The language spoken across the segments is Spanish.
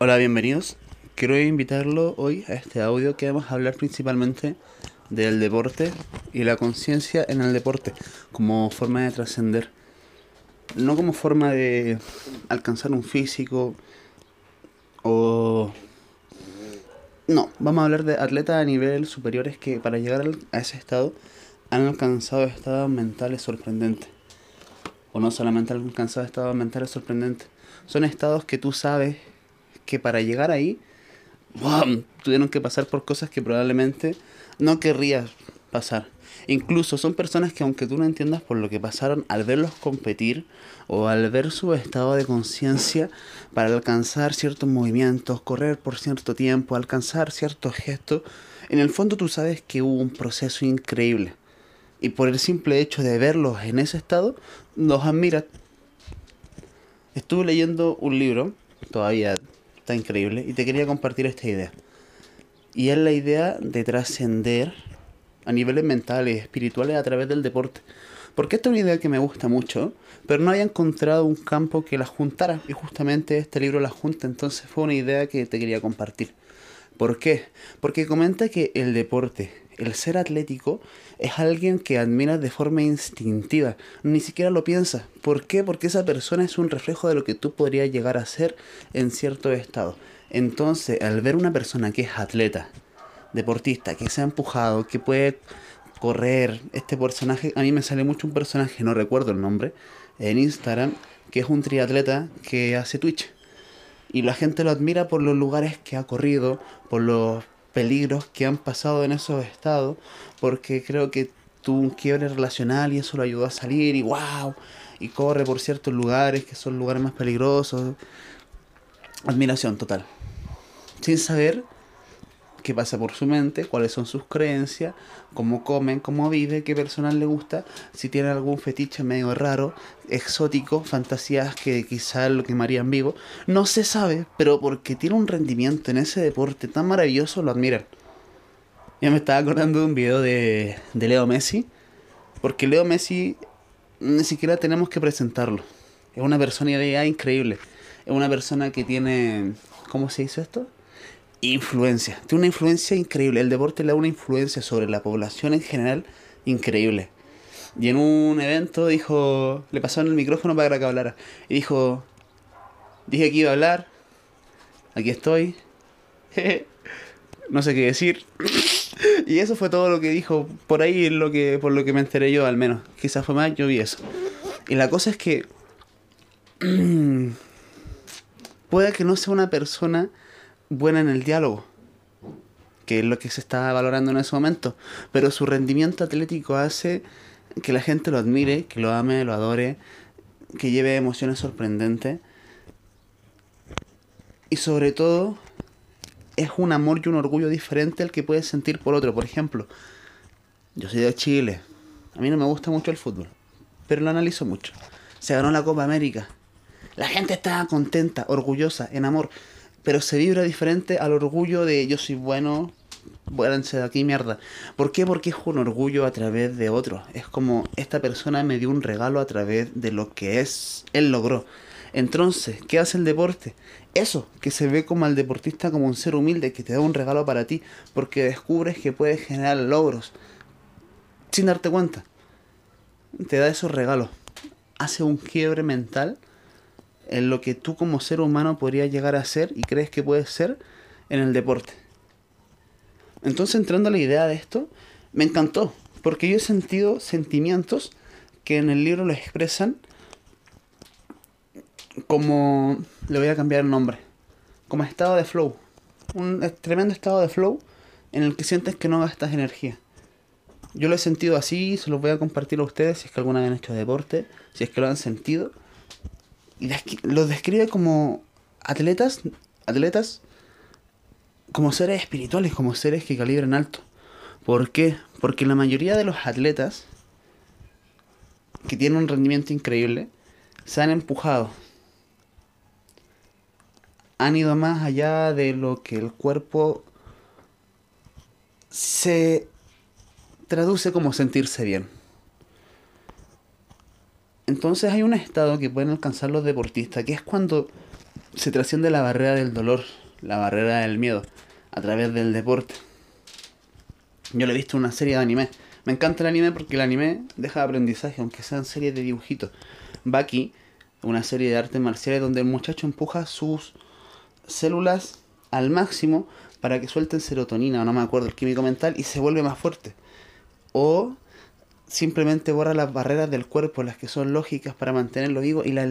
Hola, bienvenidos. Quiero invitarlo hoy a este audio que vamos a hablar principalmente del deporte y la conciencia en el deporte como forma de trascender. No como forma de alcanzar un físico o... No, vamos a hablar de atletas a nivel superiores que para llegar a ese estado han alcanzado estados mentales sorprendentes. O no solamente han alcanzado estados mentales sorprendentes. Son estados que tú sabes que para llegar ahí tuvieron que pasar por cosas que probablemente no querrías pasar. Incluso son personas que aunque tú no entiendas por lo que pasaron al verlos competir o al ver su estado de conciencia para alcanzar ciertos movimientos, correr por cierto tiempo, alcanzar ciertos gestos, en el fondo tú sabes que hubo un proceso increíble. Y por el simple hecho de verlos en ese estado, los admiras. Estuve leyendo un libro, todavía está increíble, y te quería compartir esta idea. Y es la idea de trascender a niveles mentales espirituales a través del deporte. Porque esta es una idea que me gusta mucho, pero no había encontrado un campo que la juntara. Y justamente este libro la junta, entonces fue una idea que te quería compartir. ¿Por qué? Porque comenta que el deporte, el ser atlético, es alguien que admiras de forma instintiva. Ni siquiera lo piensas. ¿Por qué? Porque esa persona es un reflejo de lo que tú podrías llegar a ser en cierto estado. Entonces, al ver una persona que es atleta, deportista, que se ha empujado, que puede correr, este personaje, a mí me sale mucho un personaje, no recuerdo el nombre, en Instagram, que es un triatleta que hace Twitch. Y la gente lo admira por los lugares que ha corrido, por los peligros que han pasado en esos estados, porque creo que tuvo un quiebre relacional y eso lo ayudó a salir y wow, y corre por ciertos lugares que son lugares más peligrosos. Admiración total. Sin saber qué pasa por su mente, cuáles son sus creencias, cómo comen, cómo vive, qué personal le gusta, si tiene algún fetiche medio raro, exótico, fantasías que quizás lo quemarían vivo. No se sabe, pero porque tiene un rendimiento en ese deporte tan maravilloso, lo admiran. Ya me estaba acordando de un video de, de Leo Messi, porque Leo Messi ni siquiera tenemos que presentarlo. Es una personalidad increíble. Es una persona que tiene, ¿cómo se dice esto? Influencia. Tiene una influencia increíble. El deporte le da una influencia sobre la población en general increíble. Y en un evento dijo, le pasaron el micrófono para que hablara. Y dijo, dije que iba a hablar, aquí estoy, no sé qué decir. y eso fue todo lo que dijo, por ahí lo que, por lo que me enteré yo al menos. Quizás fue más, yo vi eso. Y la cosa es que puede que no sea una persona buena en el diálogo, que es lo que se está valorando en ese momento, pero su rendimiento atlético hace que la gente lo admire, que lo ame, lo adore, que lleve emociones sorprendentes y sobre todo es un amor y un orgullo diferente al que puedes sentir por otro. Por ejemplo, yo soy de Chile, a mí no me gusta mucho el fútbol, pero lo analizo mucho. Se ganó la Copa América. La gente estaba contenta, orgullosa, en amor pero se vibra diferente al orgullo de yo soy bueno, váyanse de aquí mierda. ¿Por qué? Porque es un orgullo a través de otro. Es como esta persona me dio un regalo a través de lo que es, él logró. Entonces, ¿qué hace el deporte? Eso, que se ve como al deportista como un ser humilde que te da un regalo para ti, porque descubres que puedes generar logros sin darte cuenta. Te da esos regalos. Hace un quiebre mental en lo que tú como ser humano podrías llegar a ser y crees que puedes ser en el deporte. Entonces entrando a la idea de esto, me encantó, porque yo he sentido sentimientos que en el libro lo expresan como, le voy a cambiar el nombre, como estado de flow, un tremendo estado de flow en el que sientes que no gastas energía. Yo lo he sentido así, se los voy a compartir a ustedes si es que alguna vez han hecho deporte, si es que lo han sentido los describe como atletas, atletas, como seres espirituales, como seres que calibran alto. ¿Por qué? Porque la mayoría de los atletas que tienen un rendimiento increíble se han empujado. Han ido más allá de lo que el cuerpo se traduce como sentirse bien. Entonces hay un estado que pueden alcanzar los deportistas, que es cuando se trasciende la barrera del dolor, la barrera del miedo, a través del deporte. Yo le he visto una serie de anime. Me encanta el anime porque el anime deja aprendizaje, aunque sean series de dibujitos. Baki, una serie de artes marciales donde el muchacho empuja sus células al máximo para que suelten serotonina, o no me acuerdo, el químico mental, y se vuelve más fuerte. O simplemente borra las barreras del cuerpo, las que son lógicas para mantenerlo vivo, y la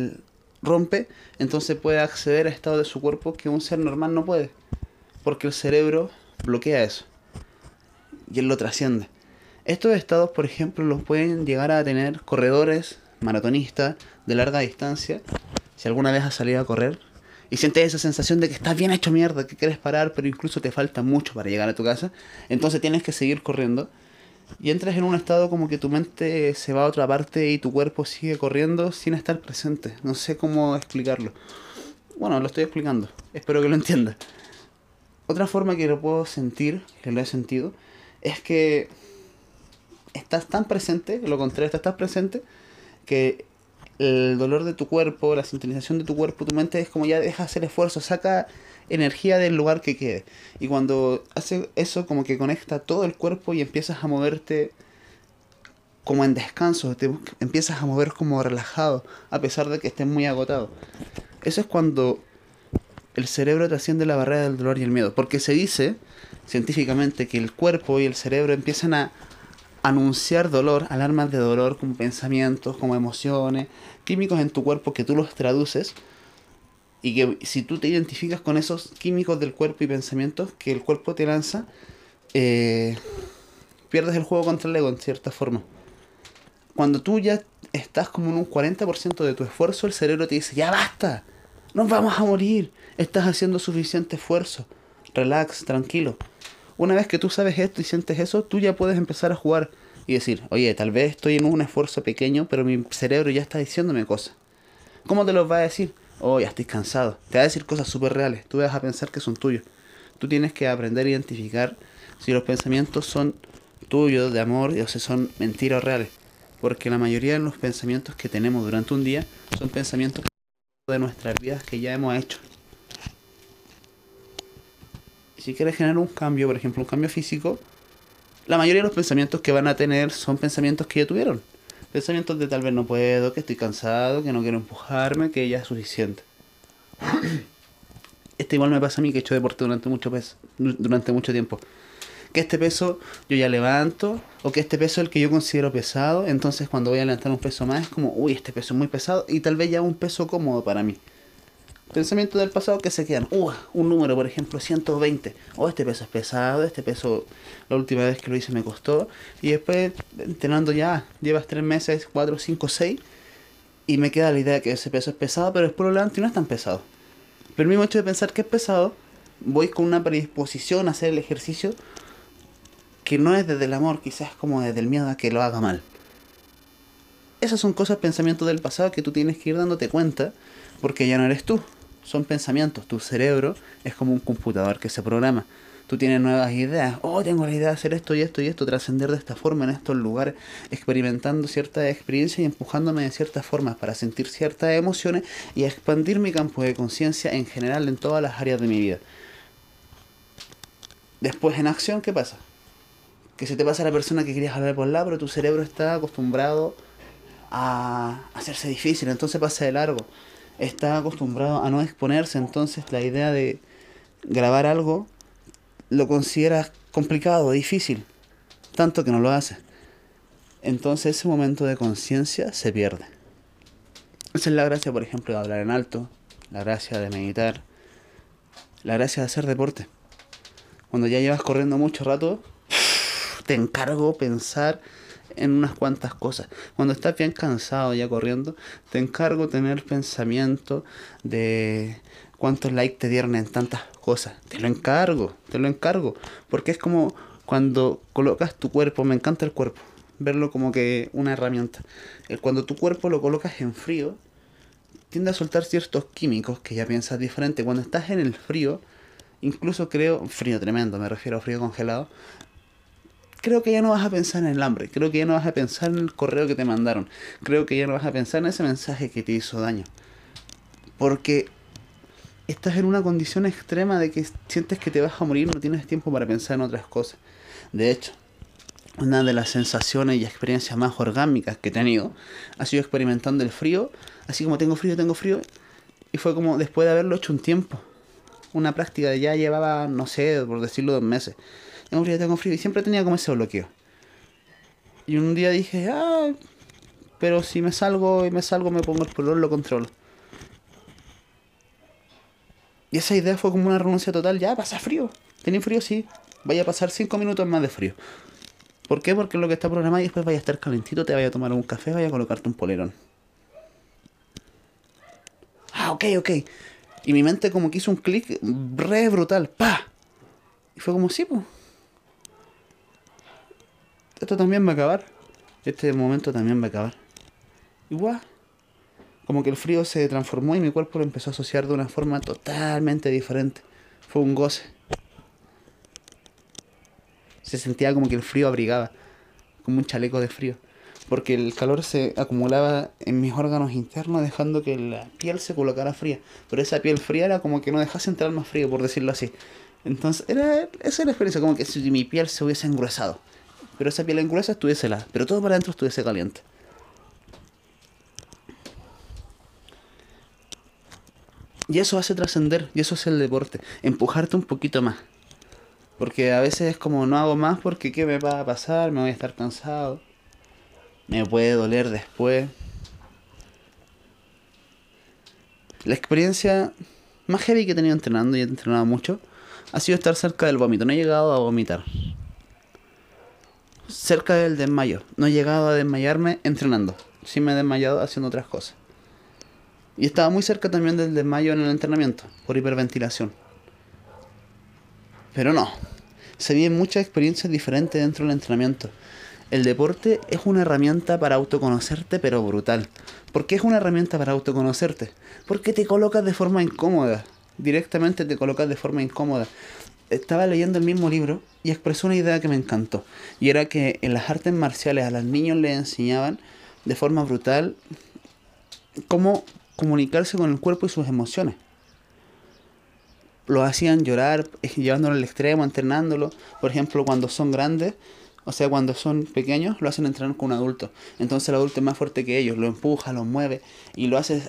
rompe, entonces puede acceder a estados de su cuerpo que un ser normal no puede. Porque el cerebro bloquea eso. Y él lo trasciende. Estos estados, por ejemplo, los pueden llegar a tener corredores, maratonistas de larga distancia. Si alguna vez has salido a correr, y sientes esa sensación de que estás bien hecho mierda, que quieres parar, pero incluso te falta mucho para llegar a tu casa, entonces tienes que seguir corriendo y entras en un estado como que tu mente se va a otra parte y tu cuerpo sigue corriendo sin estar presente. No sé cómo explicarlo. Bueno, lo estoy explicando. Espero que lo entiendas. Otra forma que lo puedo sentir, que lo he sentido, es que estás tan presente, lo contrario, estás tan presente que el dolor de tu cuerpo, la sintonización de tu cuerpo, tu mente es como ya deja hacer esfuerzo, saca energía del lugar que quede. Y cuando hace eso como que conecta todo el cuerpo y empiezas a moverte como en descanso, te empiezas a mover como relajado, a pesar de que estés muy agotado. Eso es cuando el cerebro trasciende la barrera del dolor y el miedo, porque se dice científicamente que el cuerpo y el cerebro empiezan a anunciar dolor, alarmas de dolor como pensamientos, como emociones, químicos en tu cuerpo que tú los traduces y que si tú te identificas con esos químicos del cuerpo y pensamientos que el cuerpo te lanza, eh, pierdes el juego contra el ego en cierta forma. Cuando tú ya estás como en un 40% de tu esfuerzo, el cerebro te dice, ya basta, nos vamos a morir, estás haciendo suficiente esfuerzo, relax, tranquilo. Una vez que tú sabes esto y sientes eso, tú ya puedes empezar a jugar y decir, oye, tal vez estoy en un esfuerzo pequeño, pero mi cerebro ya está diciéndome cosas. ¿Cómo te los va a decir? Oh, ya estoy cansado. Te va a decir cosas súper reales. Tú vas a pensar que son tuyos. Tú tienes que aprender a identificar si los pensamientos son tuyos, de amor, o si son mentiras reales. Porque la mayoría de los pensamientos que tenemos durante un día son pensamientos de nuestras vidas que ya hemos hecho. Si quieres generar un cambio, por ejemplo, un cambio físico, la mayoría de los pensamientos que van a tener son pensamientos que ya tuvieron. Pensamientos de tal vez no puedo, que estoy cansado, que no quiero empujarme, que ya es suficiente. Este igual me pasa a mí que he hecho deporte durante mucho, peso, durante mucho tiempo. Que este peso yo ya levanto, o que este peso es el que yo considero pesado, entonces cuando voy a levantar un peso más es como, uy, este peso es muy pesado, y tal vez ya un peso cómodo para mí pensamientos del pasado que se quedan. Uh, un número, por ejemplo, 120. Oh, este peso es pesado, este peso la última vez que lo hice me costó. Y después, entrenando ya, llevas 3 meses, 4, 5, 6. Y me queda la idea de que ese peso es pesado, pero después lo levanto y no es tan pesado. Pero el mismo hecho de pensar que es pesado, voy con una predisposición a hacer el ejercicio que no es desde el amor, quizás como desde el miedo a que lo haga mal. Esas son cosas, pensamientos del pasado que tú tienes que ir dándote cuenta porque ya no eres tú son pensamientos. Tu cerebro es como un computador que se programa. Tú tienes nuevas ideas. Oh, tengo la idea de hacer esto y esto y esto, trascender de esta forma en estos lugares, experimentando ciertas experiencias y empujándome de ciertas formas para sentir ciertas emociones y expandir mi campo de conciencia en general en todas las áreas de mi vida. Después en acción, ¿qué pasa? Que se te pasa la persona que querías hablar por la, pero tu cerebro está acostumbrado a hacerse difícil, entonces pasa de largo está acostumbrado a no exponerse, entonces la idea de grabar algo lo considera complicado, difícil, tanto que no lo hace. Entonces ese momento de conciencia se pierde. Esa es la gracia, por ejemplo, de hablar en alto, la gracia de meditar, la gracia de hacer deporte. Cuando ya llevas corriendo mucho rato, te encargo pensar en unas cuantas cosas. Cuando estás bien cansado ya corriendo, te encargo tener pensamiento de cuántos likes te dieron en tantas cosas. Te lo encargo, te lo encargo. Porque es como cuando colocas tu cuerpo, me encanta el cuerpo, verlo como que una herramienta. Cuando tu cuerpo lo colocas en frío, tiende a soltar ciertos químicos que ya piensas diferente. Cuando estás en el frío, incluso creo, frío tremendo, me refiero a frío congelado, creo que ya no vas a pensar en el hambre, creo que ya no vas a pensar en el correo que te mandaron, creo que ya no vas a pensar en ese mensaje que te hizo daño. Porque estás en una condición extrema de que sientes que te vas a morir, no tienes tiempo para pensar en otras cosas. De hecho, una de las sensaciones y experiencias más orgánicas que he tenido ha sido experimentando el frío, así como tengo frío, tengo frío, y fue como después de haberlo hecho un tiempo, una práctica de ya llevaba, no sé, por decirlo, dos meses. Tengo frío, tengo frío, y siempre tenía como ese bloqueo. Y un día dije, ah, pero si me salgo y me salgo, me pongo el color, lo controlo. Y esa idea fue como una renuncia total. Ya, pasa frío. Tenía frío, sí. Vaya a pasar cinco minutos más de frío. ¿Por qué? Porque lo que está programado y después vaya a estar calentito, te vaya a tomar un café, vaya a colocarte un polerón. Ah, ok, ok. Y mi mente como que hizo un clic re brutal. ¡Pa! Y fue como, sí, pues. Esto también va a acabar. Este momento también va a acabar. Igual. Como que el frío se transformó y mi cuerpo lo empezó a asociar de una forma totalmente diferente. Fue un goce. Se sentía como que el frío abrigaba, como un chaleco de frío. Porque el calor se acumulaba en mis órganos internos dejando que la piel se colocara fría. Pero esa piel fría era como que no dejase entrar más frío, por decirlo así. Entonces, era, esa era la experiencia, como que si mi piel se hubiese engruesado. Pero esa piel engruesa estuviese helada, pero todo para adentro estuviese caliente. Y eso hace trascender, y eso es el deporte, empujarte un poquito más. Porque a veces es como no hago más porque qué me va a pasar, me voy a estar cansado, me puede doler después. La experiencia más heavy que he tenido entrenando, y he entrenado mucho, ha sido estar cerca del vómito. No he llegado a vomitar. Cerca del desmayo. No he llegado a desmayarme entrenando. Sí me he desmayado haciendo otras cosas. Y estaba muy cerca también del desmayo en el entrenamiento, por hiperventilación. Pero no, se viven muchas experiencias diferentes dentro del entrenamiento. El deporte es una herramienta para autoconocerte, pero brutal. ¿Por qué es una herramienta para autoconocerte? Porque te colocas de forma incómoda. Directamente te colocas de forma incómoda. Estaba leyendo el mismo libro y expresó una idea que me encantó. Y era que en las artes marciales a los niños les enseñaban de forma brutal cómo comunicarse con el cuerpo y sus emociones. Lo hacían llorar, eh, llevándolo al extremo, entrenándolo. Por ejemplo, cuando son grandes, o sea, cuando son pequeños, lo hacen entrenar con un adulto. Entonces el adulto es más fuerte que ellos, lo empuja, lo mueve y lo hace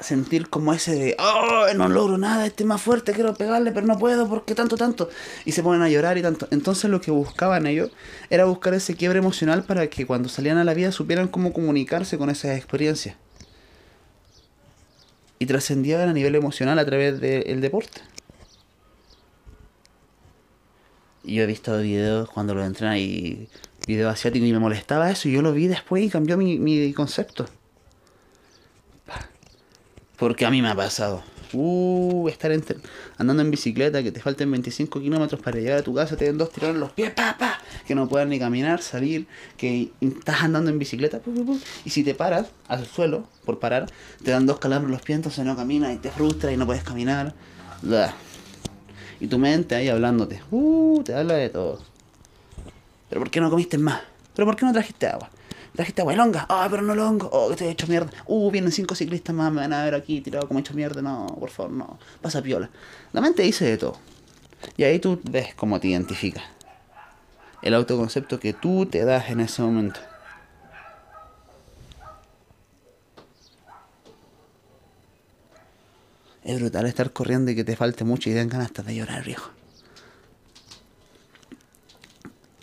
sentir como ese de, oh, no logro nada, este es más fuerte, quiero pegarle, pero no puedo, porque tanto, tanto? Y se ponen a llorar y tanto. Entonces lo que buscaban ellos era buscar ese quiebre emocional para que cuando salían a la vida supieran cómo comunicarse con esas experiencias y trascendían a nivel emocional a través del deporte. Y yo he visto videos cuando lo entrenan y videos asiáticos y me molestaba eso y yo lo vi después y cambió mi, mi concepto. Porque a mí me ha pasado. Uh, estar andando en bicicleta, que te falten 25 kilómetros para llegar a tu casa, te den dos tirones en los pies, pa, pa, que no puedas ni caminar, salir, que estás andando en bicicleta, y si te paras al suelo por parar, te dan dos calambres en los pies, entonces no caminas y te frustra y no puedes caminar. Y tu mente ahí hablándote, uh, te habla de todo. Pero ¿por qué no comiste más? ¿Pero por qué no trajiste agua? Trajiste agua longa, ah, pero no longo, oh, que estoy hecho mierda, uh, vienen cinco ciclistas más, me van a ver aquí tirado como hecho mierda, no, por favor, no, pasa piola. La mente dice de todo. Y ahí tú ves cómo te identificas. El autoconcepto que tú te das en ese momento. Es brutal estar corriendo y que te falte mucho y den ganas hasta de llorar, viejo.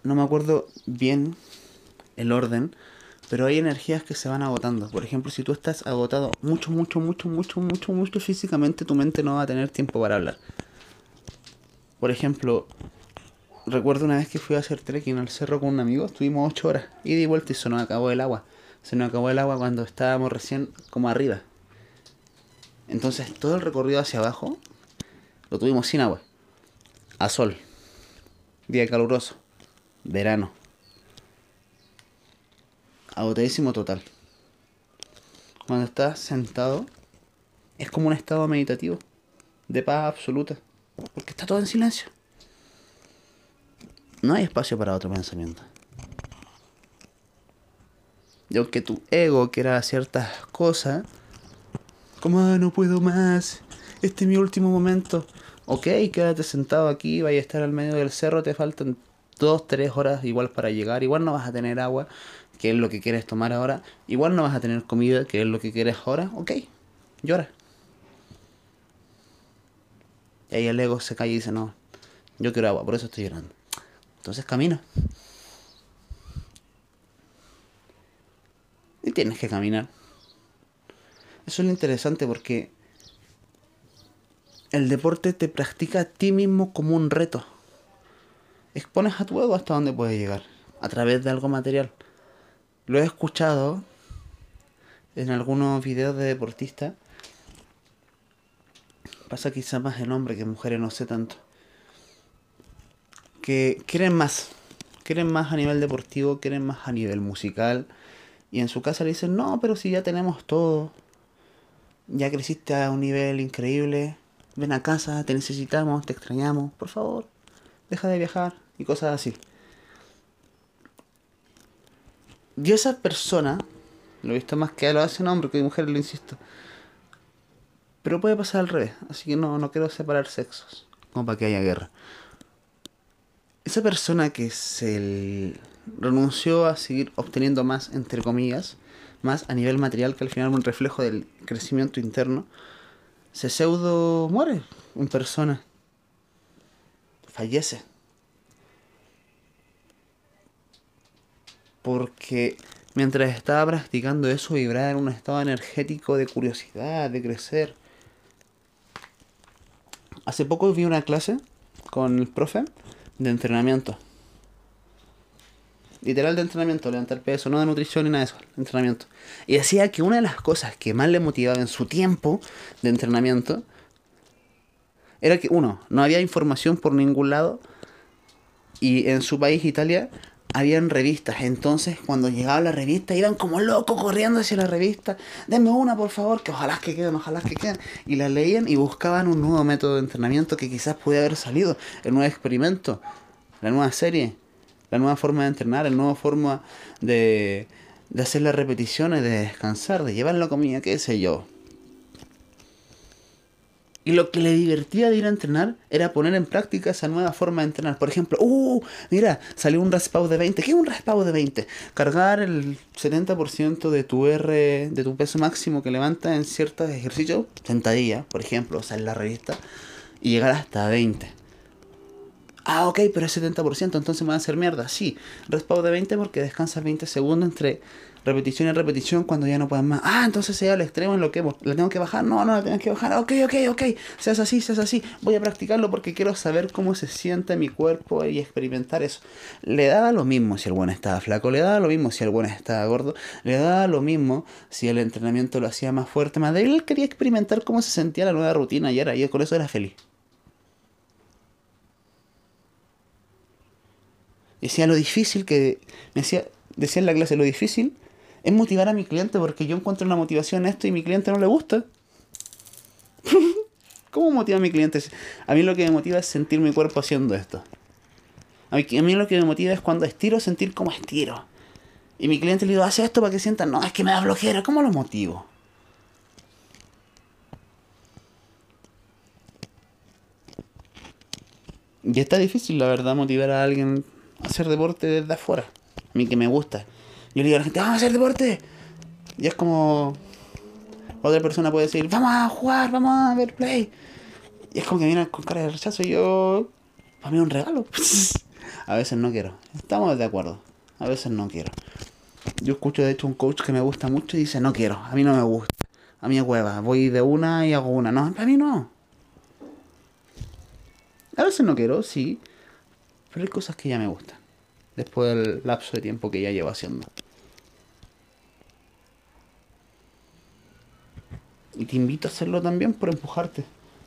No me acuerdo bien el orden, pero hay energías que se van agotando. Por ejemplo, si tú estás agotado mucho, mucho, mucho, mucho, mucho, mucho físicamente, tu mente no va a tener tiempo para hablar. Por ejemplo, recuerdo una vez que fui a hacer trekking al cerro con un amigo, estuvimos ocho horas, y di vuelta y se nos acabó el agua. Se nos acabó el agua cuando estábamos recién como arriba. Entonces todo el recorrido hacia abajo lo tuvimos sin agua. A sol. Día caluroso. Verano agotadísimo total. Cuando estás sentado, es como un estado meditativo, de paz absoluta, porque está todo en silencio. No hay espacio para otro pensamiento. Y aunque tu ego quiera ciertas cosas, como ah, no puedo más, este es mi último momento. Ok, quédate sentado aquí, vaya a estar al medio del cerro, te faltan dos, tres horas igual para llegar, igual no vas a tener agua, que es lo que quieres tomar ahora, igual no vas a tener comida, que es lo que quieres ahora, ok, llora. Y ahí el ego se cae y dice, no, yo quiero agua, por eso estoy llorando. Entonces camina. Y tienes que caminar. Eso es lo interesante porque el deporte te practica a ti mismo como un reto. Expones a tu ego hasta donde puedes llegar, a través de algo material. Lo he escuchado en algunos videos de deportistas. Pasa quizá más en hombres que en mujeres, no sé tanto. Que quieren más. Quieren más a nivel deportivo, quieren más a nivel musical. Y en su casa le dicen, no, pero si ya tenemos todo. Ya creciste a un nivel increíble ven a casa, te necesitamos, te extrañamos, por favor, deja de viajar y cosas así. Yo esa persona, lo he visto más que lo hace un hombre que mujer, lo insisto. Pero puede pasar al revés, así que no, no quiero separar sexos, como para que haya guerra. Esa persona que se renunció a seguir obteniendo más, entre comillas, más a nivel material, que al final un reflejo del crecimiento interno, se pseudo muere en persona. Fallece. Porque mientras estaba practicando eso, vibraba en un estado energético de curiosidad, de crecer. Hace poco vi una clase con el profe de entrenamiento literal de entrenamiento, levantar peso, no de nutrición ni nada de eso, entrenamiento. Y decía que una de las cosas que más le motivaba en su tiempo de entrenamiento era que, uno, no había información por ningún lado y en su país, Italia, habían revistas. Entonces, cuando llegaba la revista, iban como locos corriendo hacia la revista. Denme una, por favor, que ojalá que queden, ojalá que queden. Y la leían y buscaban un nuevo método de entrenamiento que quizás pudiera haber salido, el nuevo experimento, la nueva serie la nueva forma de entrenar, la nueva forma de, de hacer las repeticiones, de descansar, de llevar la comida, qué sé yo. Y lo que le divertía de ir a entrenar era poner en práctica esa nueva forma de entrenar. Por ejemplo, ¡uh! Mira, salió un raspado de 20. ¿Qué es un raspado de 20? Cargar el 70% de tu R, de tu peso máximo que levanta en ciertos ejercicios, sentadilla, por ejemplo, o sea, en la revista, y llegar hasta 20. Ah, ok, pero es 70%, entonces me va a hacer mierda. Sí, respawn de 20 porque descansas 20 segundos entre repetición y repetición cuando ya no puedes más. Ah, entonces sea al extremo en lo que ¿La tengo que bajar? No, no la tengo que bajar. Ok, ok, ok. Seas así, seas así. Voy a practicarlo porque quiero saber cómo se siente mi cuerpo y experimentar eso. Le daba lo mismo si el buen estaba flaco, le daba lo mismo si el buen estaba gordo, le daba lo mismo si el entrenamiento lo hacía más fuerte, más débil. Él quería experimentar cómo se sentía la nueva rutina y era, y con eso era feliz. Decía lo difícil que. Decía, decía en la clase, lo difícil es motivar a mi cliente porque yo encuentro una motivación en esto y a mi cliente no le gusta. ¿Cómo motiva a mi cliente? A mí lo que me motiva es sentir mi cuerpo haciendo esto. A mí, a mí lo que me motiva es cuando estiro, sentir cómo estiro. Y mi cliente le digo, hace esto para que sientan, no, es que me da flojera, ¿cómo lo motivo? Y está difícil, la verdad, motivar a alguien hacer deporte desde afuera. A mí que me gusta. Yo le digo a la gente, vamos a hacer deporte. Y es como. Otra persona puede decir, vamos a jugar, vamos a ver play. Y es como que viene con cara de rechazo y yo. Para mí es un regalo. a veces no quiero. Estamos de acuerdo. A veces no quiero. Yo escucho de hecho un coach que me gusta mucho y dice, no quiero, a mí no me gusta. A mí es hueva, voy de una y hago una. No, a mí no. A veces no quiero, sí. Pero hay cosas que ya me gustan. Después del lapso de tiempo que ya llevo haciendo. Y te invito a hacerlo también por empujarte,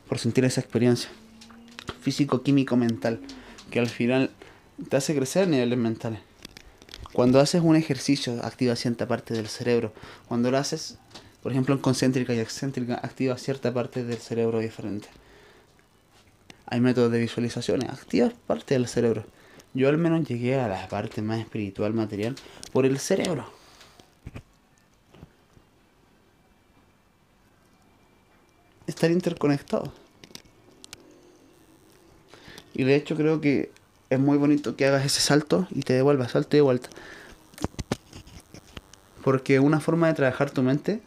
por sentir esa experiencia físico, químico, mental, que al final te hace crecer a niveles mentales. Cuando haces un ejercicio, activa cierta parte del cerebro. Cuando lo haces, por ejemplo, en concéntrica y excéntrica, activa cierta parte del cerebro diferente hay métodos de visualizaciones, activas parte del cerebro. Yo al menos llegué a la parte más espiritual, material, por el cerebro. Es están interconectados. Y de hecho creo que es muy bonito que hagas ese salto y te devuelvas, salto y de vuelta. Porque una forma de trabajar tu mente,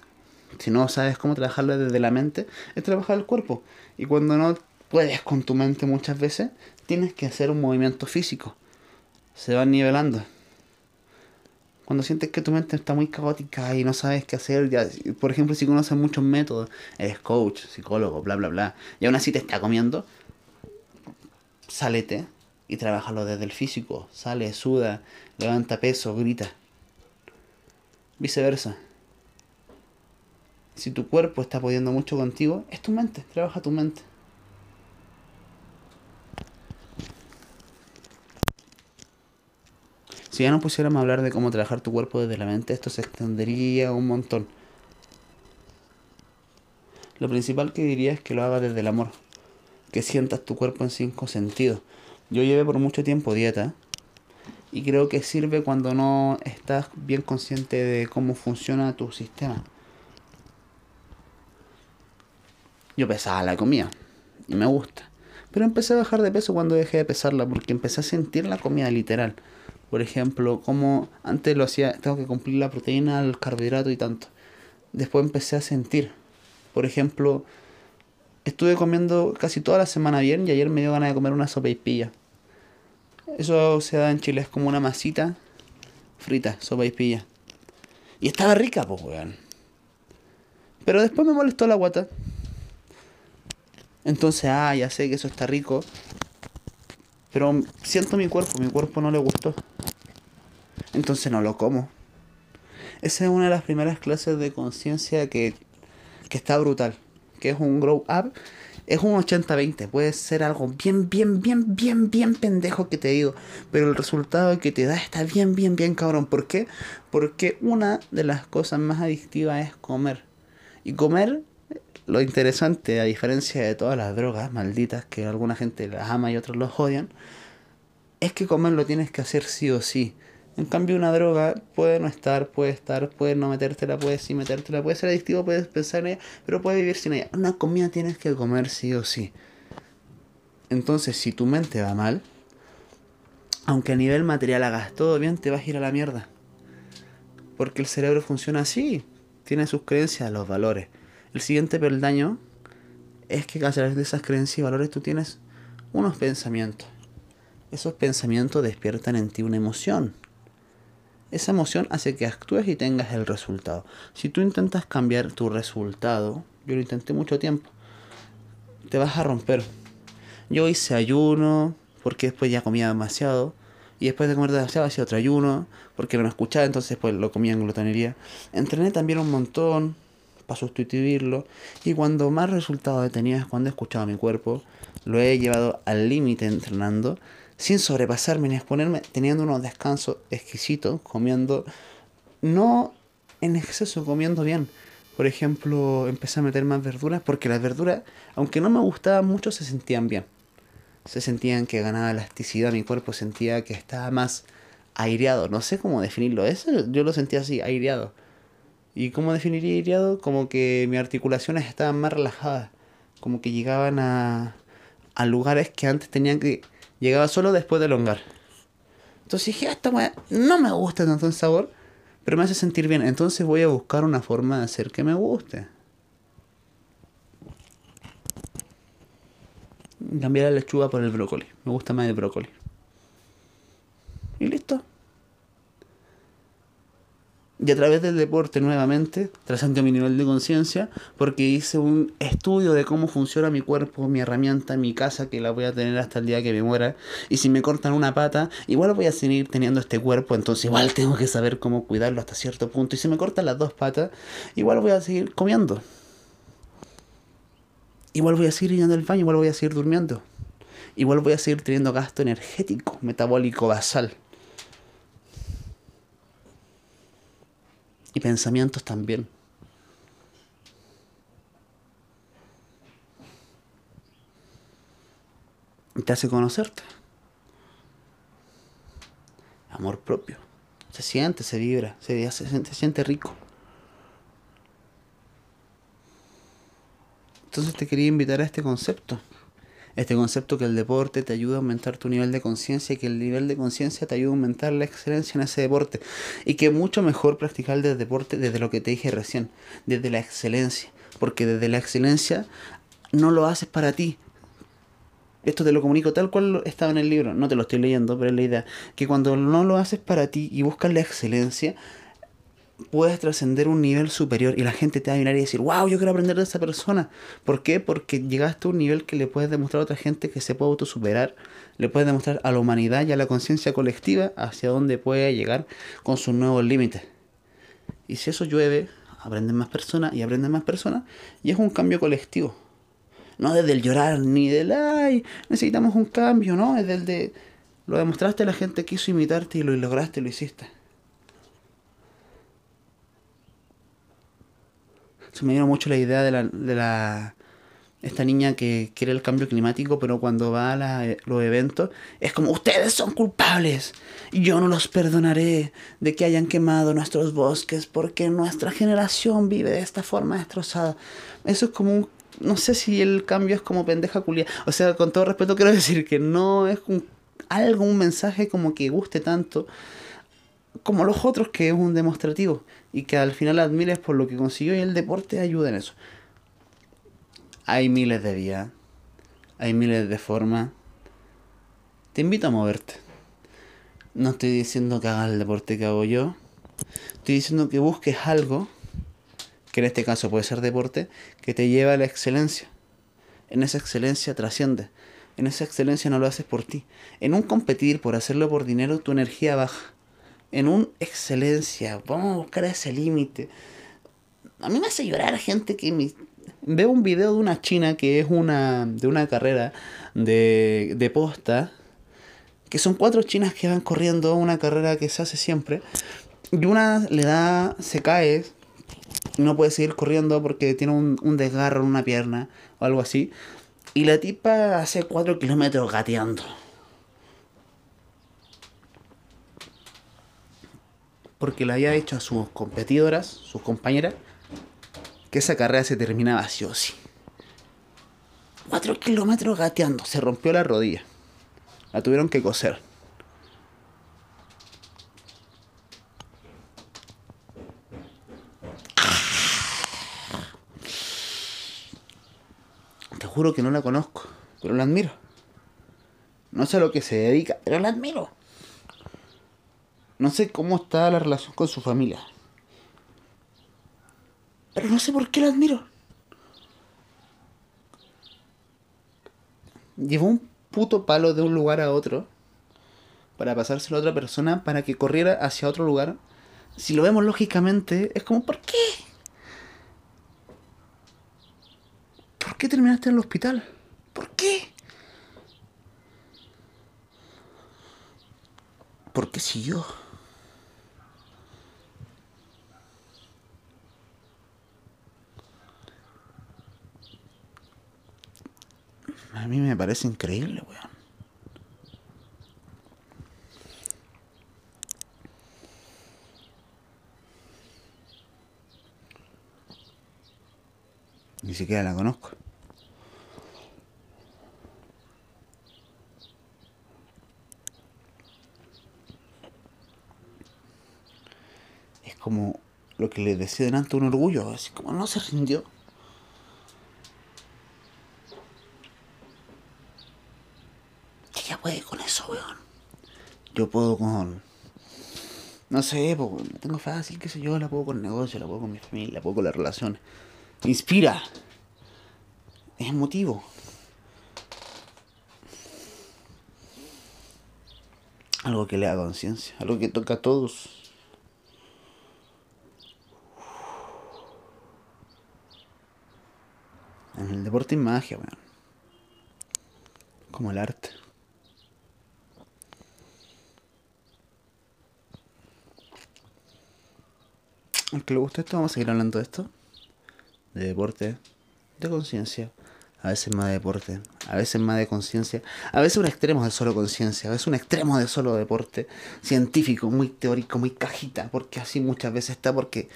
si no sabes cómo trabajarla desde la mente, es trabajar el cuerpo. Y cuando no puedes con tu mente muchas veces, tienes que hacer un movimiento físico. Se van nivelando. Cuando sientes que tu mente está muy caótica y no sabes qué hacer, ya, por ejemplo, si conoces muchos métodos, eres coach, psicólogo, bla, bla, bla, y aún así te está comiendo, sálete y trabajalo desde el físico. Sale, suda, levanta peso, grita. Viceversa. Si tu cuerpo está pudiendo mucho contigo, es tu mente, trabaja tu mente. Si ya no pusiéramos a hablar de cómo trabajar tu cuerpo desde la mente, esto se extendería un montón. Lo principal que diría es que lo hagas desde el amor, que sientas tu cuerpo en cinco sentidos. Yo llevé por mucho tiempo dieta y creo que sirve cuando no estás bien consciente de cómo funciona tu sistema. Yo pesaba la comida y me gusta. Pero empecé a bajar de peso cuando dejé de pesarla porque empecé a sentir la comida literal. Por ejemplo, como antes lo hacía, tengo que cumplir la proteína, el carbohidrato y tanto. Después empecé a sentir. Por ejemplo, estuve comiendo casi toda la semana bien y ayer me dio ganas de comer una sopa y pilla. Eso se da en Chile, es como una masita frita, sopa y pilla. Y estaba rica, pues, weón. Pero después me molestó la guata. Entonces, ah, ya sé que eso está rico. Pero siento mi cuerpo, mi cuerpo no le gustó. Entonces no lo como. Esa es una de las primeras clases de conciencia que, que está brutal. Que es un grow up. Es un 80-20. Puede ser algo bien, bien, bien, bien, bien pendejo que te digo. Pero el resultado que te da está bien, bien, bien cabrón. ¿Por qué? Porque una de las cosas más adictivas es comer. Y comer lo interesante, a diferencia de todas las drogas malditas que alguna gente las ama y otros los odian, es que comer lo tienes que hacer sí o sí. En cambio, una droga puede no estar, puede estar, puede no metértela, puede sí metértela, puede ser adictivo, puedes pensar en ella, pero puede vivir sin ella. Una comida tienes que comer sí o sí. Entonces, si tu mente va mal, aunque a nivel material hagas todo bien, te vas a ir a la mierda. Porque el cerebro funciona así, tiene sus creencias, los valores. El siguiente peldaño es que a través de esas creencias y valores tú tienes unos pensamientos. Esos pensamientos despiertan en ti una emoción. Esa emoción hace que actúes y tengas el resultado. Si tú intentas cambiar tu resultado, yo lo intenté mucho tiempo, te vas a romper. Yo hice ayuno porque después ya comía demasiado. Y después de comer demasiado hacía otro ayuno porque no me escuchaba, entonces pues lo comía en glotonería. Entrené también un montón, para sustituirlo. Y cuando más resultados tenido es cuando he escuchado a mi cuerpo, lo he llevado al límite entrenando, sin sobrepasarme ni exponerme, teniendo unos descansos exquisitos, comiendo, no en exceso, comiendo bien. Por ejemplo, empecé a meter más verduras porque las verduras, aunque no me gustaban mucho, se sentían bien. Se sentían que ganaba elasticidad, mi cuerpo sentía que estaba más aireado. No sé cómo definirlo. Eso yo lo sentía así, aireado ¿Y cómo definiría iriado? Como que mis articulaciones estaban más relajadas. Como que llegaban a, a lugares que antes tenían que... Llegaba solo después de elongar. Entonces dije, ah, esta no me gusta tanto el sabor, pero me hace sentir bien. Entonces voy a buscar una forma de hacer que me guste. Cambiar la lechuga por el brócoli. Me gusta más el brócoli. Y listo. Y a través del deporte nuevamente, trazando mi nivel de conciencia, porque hice un estudio de cómo funciona mi cuerpo, mi herramienta, mi casa, que la voy a tener hasta el día que me muera. Y si me cortan una pata, igual voy a seguir teniendo este cuerpo, entonces igual tengo que saber cómo cuidarlo hasta cierto punto. Y si me cortan las dos patas, igual voy a seguir comiendo. Igual voy a seguir yendo al baño, igual voy a seguir durmiendo. Igual voy a seguir teniendo gasto energético, metabólico, basal. Y pensamientos también. Y te hace conocerte. Amor propio. Se siente, se vibra, se, se, se siente rico. Entonces te quería invitar a este concepto. Este concepto que el deporte te ayuda a aumentar tu nivel de conciencia y que el nivel de conciencia te ayuda a aumentar la excelencia en ese deporte. Y que mucho mejor practicar el deporte desde lo que te dije recién, desde la excelencia. Porque desde la excelencia no lo haces para ti. Esto te lo comunico tal cual estaba en el libro, no te lo estoy leyendo, pero es la idea. Que cuando no lo haces para ti y buscas la excelencia, puedes trascender un nivel superior y la gente te va a mirar y decir, wow, yo quiero aprender de esa persona. ¿Por qué? Porque llegaste a un nivel que le puedes demostrar a otra gente que se puede autosuperar, le puedes demostrar a la humanidad y a la conciencia colectiva hacia dónde puede llegar con sus nuevos límites. Y si eso llueve, aprenden más personas y aprenden más personas y es un cambio colectivo. No desde el llorar ni del, ay, necesitamos un cambio, no, es del de, lo demostraste, la gente quiso imitarte y lo lograste, lo hiciste. Se me vino mucho la idea de la, de la esta niña que quiere el cambio climático, pero cuando va a los eventos es como ustedes son culpables. Yo no los perdonaré de que hayan quemado nuestros bosques porque nuestra generación vive de esta forma destrozada. Eso es como un no sé si el cambio es como pendeja culia. O sea, con todo respeto quiero decir que no es algo, un mensaje como que guste tanto como los otros que es un demostrativo y que al final admires por lo que consiguió y el deporte ayuda en eso. Hay miles de días, hay miles de formas. Te invito a moverte. No estoy diciendo que hagas el deporte que hago yo. Estoy diciendo que busques algo, que en este caso puede ser deporte, que te lleve a la excelencia. En esa excelencia trasciende. En esa excelencia no lo haces por ti. En un competir por hacerlo por dinero, tu energía baja en un excelencia. Vamos a buscar ese límite. A mí me hace llorar gente que me... veo un video de una china que es una de una carrera de, de posta que son cuatro chinas que van corriendo una carrera que se hace siempre y una le da se cae no puede seguir corriendo porque tiene un, un desgarro en una pierna o algo así y la tipa hace cuatro kilómetros gateando porque le había hecho a sus competidoras, sus compañeras, que esa carrera se terminaba así o sí. Cuatro kilómetros gateando, se rompió la rodilla. La tuvieron que coser. Te juro que no la conozco, pero la admiro. No sé a lo que se dedica, pero la admiro. No sé cómo está la relación con su familia. Pero no sé por qué la admiro. Llevó un puto palo de un lugar a otro para pasárselo a otra persona para que corriera hacia otro lugar. Si lo vemos lógicamente, es como, ¿por qué? ¿Por qué terminaste en el hospital? ¿Por qué? Porque si yo A mí me parece increíble, weón. Ni siquiera la conozco. Es como lo que le decía delante un orgullo, así como no se rindió. Puede con eso, weón. Yo puedo con. No sé, pues, tengo fácil, qué sé yo, la puedo con el negocio, la puedo con mi familia, la puedo con las relaciones. Inspira. Es emotivo. Algo que le haga conciencia, algo que toca a todos. En el deporte y magia, weón. Como el arte. Aunque le guste esto, vamos a seguir hablando de esto. De deporte, de conciencia. A veces más de deporte, a veces más de conciencia. A veces un extremo de solo conciencia, a veces un extremo de solo deporte. Científico, muy teórico, muy cajita. Porque así muchas veces está. Porque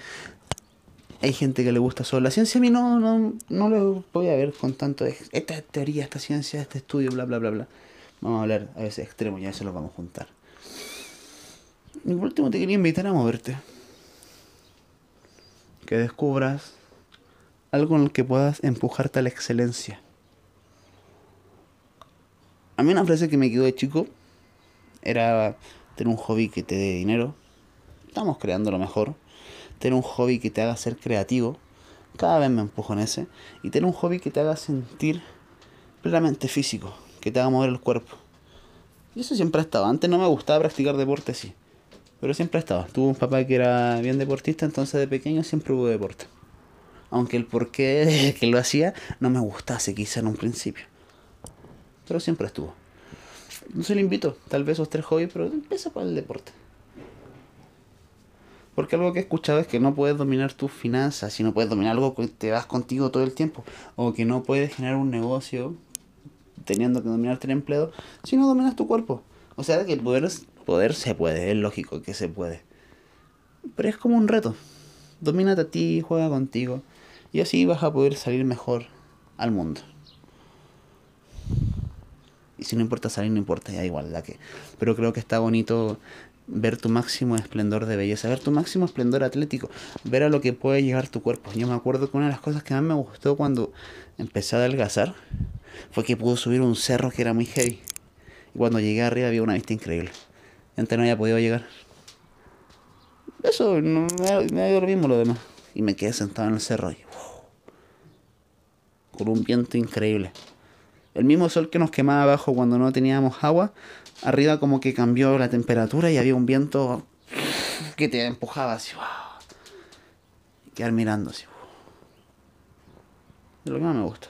hay gente que le gusta solo la ciencia. A mí no, no, no lo voy a ver con tanto de esta teoría, esta ciencia, este estudio, bla, bla, bla, bla. Vamos a hablar a veces extremos y a veces los vamos a juntar. Y por último te quería invitar a moverte. Que descubras algo en el que puedas empujarte a la excelencia. A mí una frase que me quedó de chico era tener un hobby que te dé dinero. Estamos creando lo mejor. Tener un hobby que te haga ser creativo. Cada vez me empujo en ese. Y tener un hobby que te haga sentir plenamente físico. Que te haga mover el cuerpo. Y eso siempre ha estado. Antes no me gustaba practicar deporte, sí. Pero siempre ha estado. Tuve un papá que era bien deportista, entonces de pequeño siempre hubo deporte. Aunque el porqué que lo hacía no me gustase quizá en un principio. Pero siempre estuvo. No se lo invito, tal vez esos tres hobbies, pero empieza por el deporte. Porque algo que he escuchado es que no puedes dominar tus finanzas, si no puedes dominar algo que te vas contigo todo el tiempo, o que no puedes generar un negocio teniendo que dominarte el empleo, si no dominas tu cuerpo. O sea que el poder, poder se puede, es lógico que se puede. Pero es como un reto. Domínate a ti, juega contigo, y así vas a poder salir mejor al mundo. Y si no importa salir, no importa, ya igual la que. Pero creo que está bonito ver tu máximo esplendor de belleza, ver tu máximo esplendor atlético, ver a lo que puede llegar tu cuerpo. Yo me acuerdo que una de las cosas que más me gustó cuando empecé a adelgazar fue que pude subir un cerro que era muy heavy. Y cuando llegué arriba había una vista increíble. No había podido llegar. Eso no, me, me dio lo mismo lo demás. Y me quedé sentado en el cerro con un viento increíble. El mismo sol que nos quemaba abajo cuando no teníamos agua, arriba como que cambió la temperatura y había un viento que te empujaba así. Y quedar mirando así. De lo que más me gusta.